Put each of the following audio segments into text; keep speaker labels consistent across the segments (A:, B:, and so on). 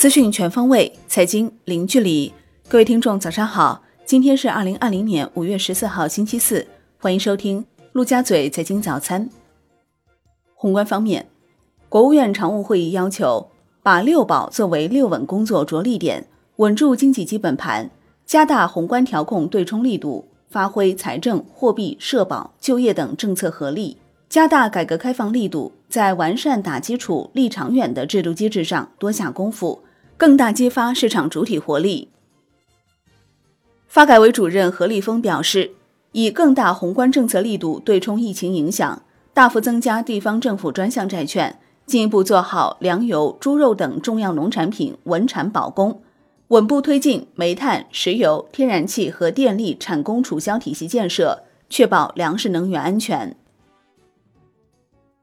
A: 资讯全方位，财经零距离。各位听众，早上好！今天是二零二零年五月十四号，星期四。欢迎收听陆家嘴财经早餐。宏观方面，国务院常务会议要求把六保作为六稳工作着力点，稳住经济基本盘，加大宏观调控对冲力度，发挥财政、货币、社保、就业等政策合力。加大改革开放力度，在完善打基础、立长远的制度机制上多下功夫，更大激发市场主体活力。发改委主任何立峰表示，以更大宏观政策力度对冲疫情影响，大幅增加地方政府专项债券，进一步做好粮油、猪肉等重要农产品稳产保供，稳步推进煤炭、石油、天然气和电力产供储销体系建设，确保粮食能源安全。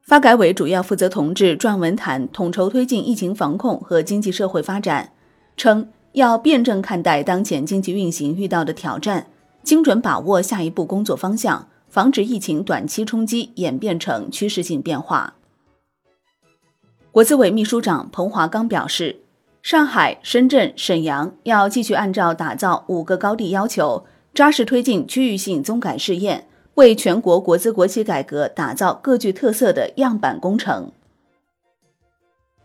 A: 发改委主要负责同志撰文坛统筹推进疫情防控和经济社会发展，称要辩证看待当前经济运行遇到的挑战，精准把握下一步工作方向，防止疫情短期冲击演变成趋势性变化。国资委秘书长彭华刚表示，上海、深圳、沈阳要继续按照打造五个高地要求，扎实推进区域性综改试验。为全国国资国企改革打造各具特色的样板工程。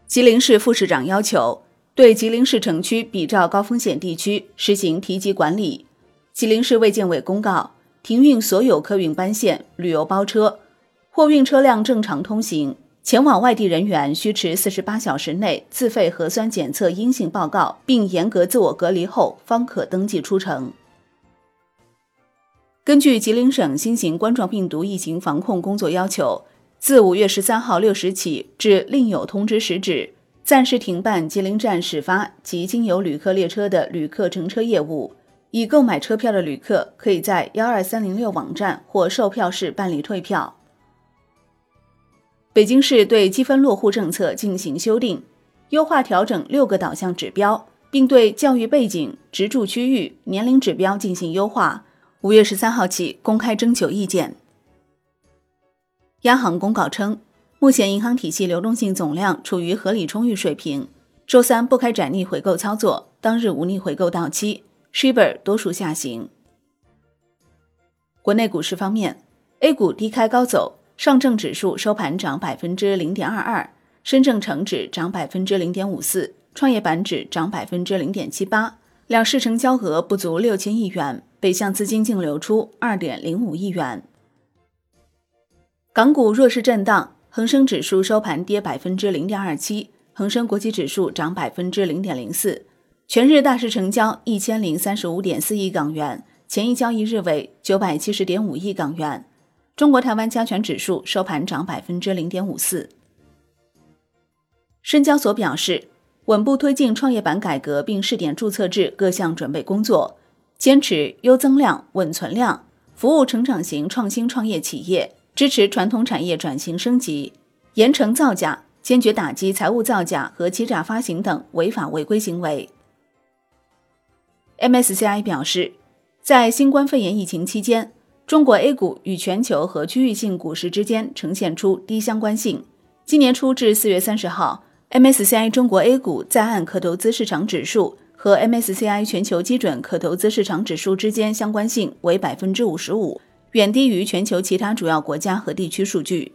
A: 吉林市副市长要求对吉林市城区比照高风险地区实行提级管理。吉林市卫健委公告，停运所有客运班线、旅游包车，货运车辆正常通行，前往外地人员需持四十八小时内自费核酸检测阴性报告，并严格自我隔离后方可登记出城。根据吉林省新型冠状病毒疫情防控工作要求，自五月十三号六时起至另有通知时止，暂时停办吉林站始发及经由旅客列车的旅客乘车业务。已购买车票的旅客可以在幺二三零六网站或售票室办理退票。北京市对积分落户政策进行修订，优化调整六个导向指标，并对教育背景、职住区域、年龄指标进行优化。五月十三号起公开征求意见。央行公告称，目前银行体系流动性总量处于合理充裕水平，周三不开展逆回购操作，当日无逆回购到期。Shibor 多数下行。国内股市方面，A 股低开高走，上证指数收盘涨百分之零点二二，深证成指涨百分之零点五四，创业板指涨百分之零点七八，两市成交额不足六千亿元。北向资金净流出二点零五亿元。港股弱势震荡，恒生指数收盘跌百分之零点二七，恒生国际指数涨百分之零点零四。全日大市成交一千零三十五点四亿港元，前一交易日为九百七十点五亿港元。中国台湾加权指数收盘涨百分之零点五四。深交所表示，稳步推进创业板改革，并试点注册制各项准备工作。坚持优增量、稳存量，服务成长型创新创业企业，支持传统产业转型升级，严惩造假，坚决打击财务造假和欺诈发行等违法违规行为。MSCI 表示，在新冠肺炎疫情期间，中国 A 股与全球和区域性股市之间呈现出低相关性。今年初至四月三十号，MSCI 中国 A 股在岸可投资市场指数。和 MSCI 全球基准可投资市场指数之间相关性为百分之五十五，远低于全球其他主要国家和地区数据。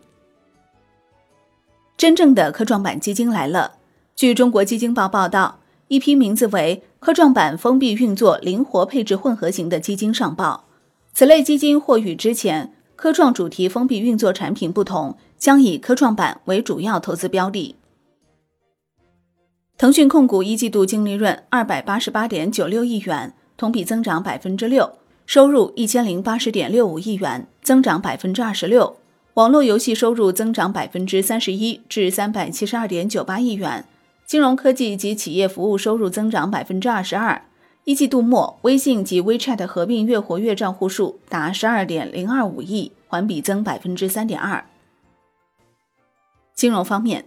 A: 真正的科创板基金来了。据中国基金报报道，一批名字为“科创板封闭运作、灵活配置混合型”的基金上报。此类基金或与之前科创主题封闭运作产品不同，将以科创板为主要投资标的。腾讯控股一季度净利润二百八十八点九六亿元，同比增长百分之六；收入一千零八十点六五亿元，增长百分之二十六。网络游戏收入增长百分之三十一，至三百七十二点九八亿元。金融科技及企业服务收入增长百分之二十二。一季度末，微信及 WeChat 合并月活跃账户数达十二点零二五亿，环比增百分之三点二。金融方面。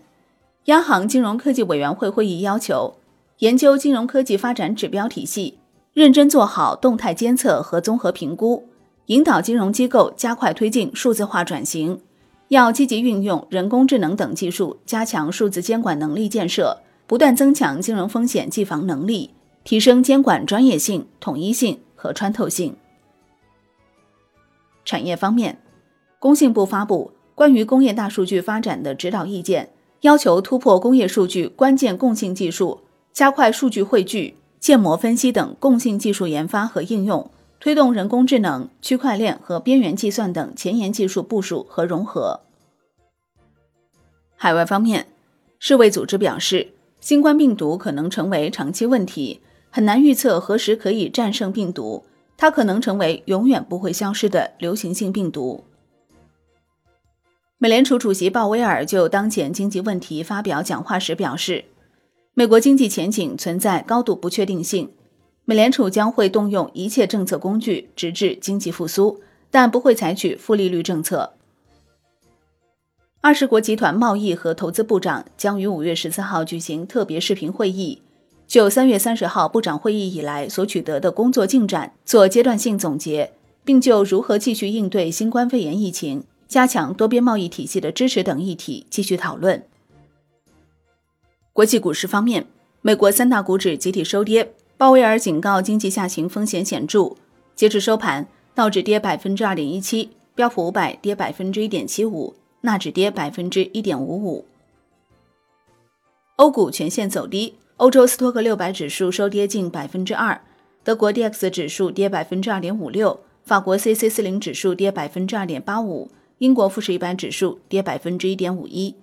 A: 央行金融科技委员会会议要求，研究金融科技发展指标体系，认真做好动态监测和综合评估，引导金融机构加快推进数字化转型。要积极运用人工智能等技术，加强数字监管能力建设，不断增强金融风险计防能力，提升监管专业性、统一性和穿透性。产业方面，工信部发布关于工业大数据发展的指导意见，要求突破工业数据关键共性技术，加快数据汇聚、建模分析等共性技术研发和应用。推动人工智能、区块链和边缘计算等前沿技术部署和融合。海外方面，世卫组织表示，新冠病毒可能成为长期问题，很难预测何时可以战胜病毒，它可能成为永远不会消失的流行性病毒。美联储主席鲍威尔就当前经济问题发表讲话时表示，美国经济前景存在高度不确定性。美联储将会动用一切政策工具，直至经济复苏，但不会采取负利率政策。二十国集团贸易和投资部长将于五月十四号举行特别视频会议，就三月三十号部长会议以来所取得的工作进展做阶段性总结，并就如何继续应对新冠肺炎疫情、加强多边贸易体系的支持等议题继续讨论。国际股市方面，美国三大股指集体收跌。鲍威尔警告经济下行风险显著。截至收盘，道指跌百分之二点一七，标普五百跌百分之一点七五，纳指跌百分之一点五五。欧股全线走低，欧洲斯托克六百指数收跌近百分之二，德国 D X 指数跌百分之二点五六，法国 C C 四零指数跌百分之二点八五，英国富时一百指数跌百分之一点五一。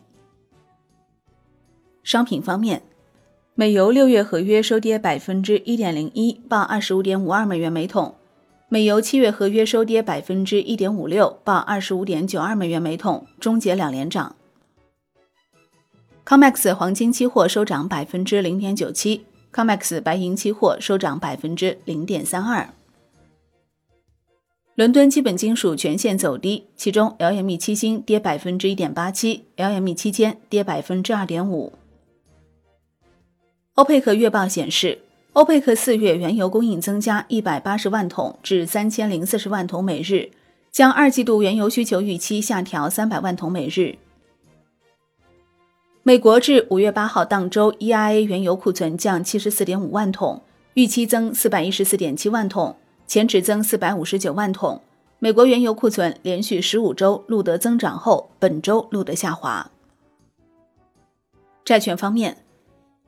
A: 商品方面。美油六月合约收跌百分之一点零一，报二十五点五二美元每桶；美油七月合约收跌百分之一点五六，报二十五点九二美元每桶，终结两连涨。COMEX 黄金期货收涨百分之零点九七，COMEX 白银期货收涨百分之零点三二。伦敦基本金属全线走低，其中 LME 七星跌百分之一点八七，LME 期间跌百分之二点五。欧佩克月报显示，欧佩克四月原油供应增加一百八十万桶至三千零四十万桶每日，将二季度原油需求预期下调三百万桶每日。美国至五月八号当周 EIA 原油库存降七十四点五万桶，预期增四百一十四点七万桶，前值增四百五十九万桶。美国原油库存连续十五周录得增长后，本周录得下滑。债券方面。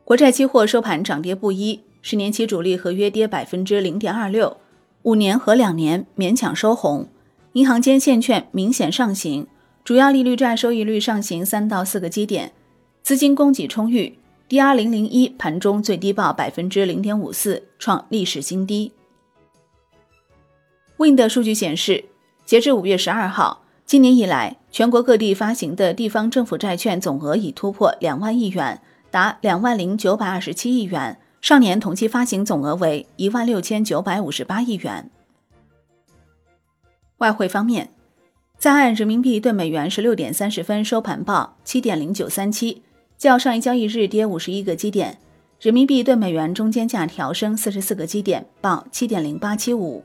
A: 国债期货收盘涨跌不一，十年期主力合约跌百分之零点二六，五年和两年勉强收红。银行间现券明显上行，主要利率债收益率上行三到四个基点，资金供给充裕。DR 零零一盘中最低报百分之零点五四，创历史新低。Wind 数据显示，截至五月十二号，今年以来全国各地发行的地方政府债券总额已突破两万亿元。达两万零九百二十七亿元，上年同期发行总额为一万六千九百五十八亿元。外汇方面，在岸人民币对美元十六点三十分收盘报七点零九三七，较上一交易日跌五十一个基点。人民币对美元中间价调升四十四个基点，报七点零八七五。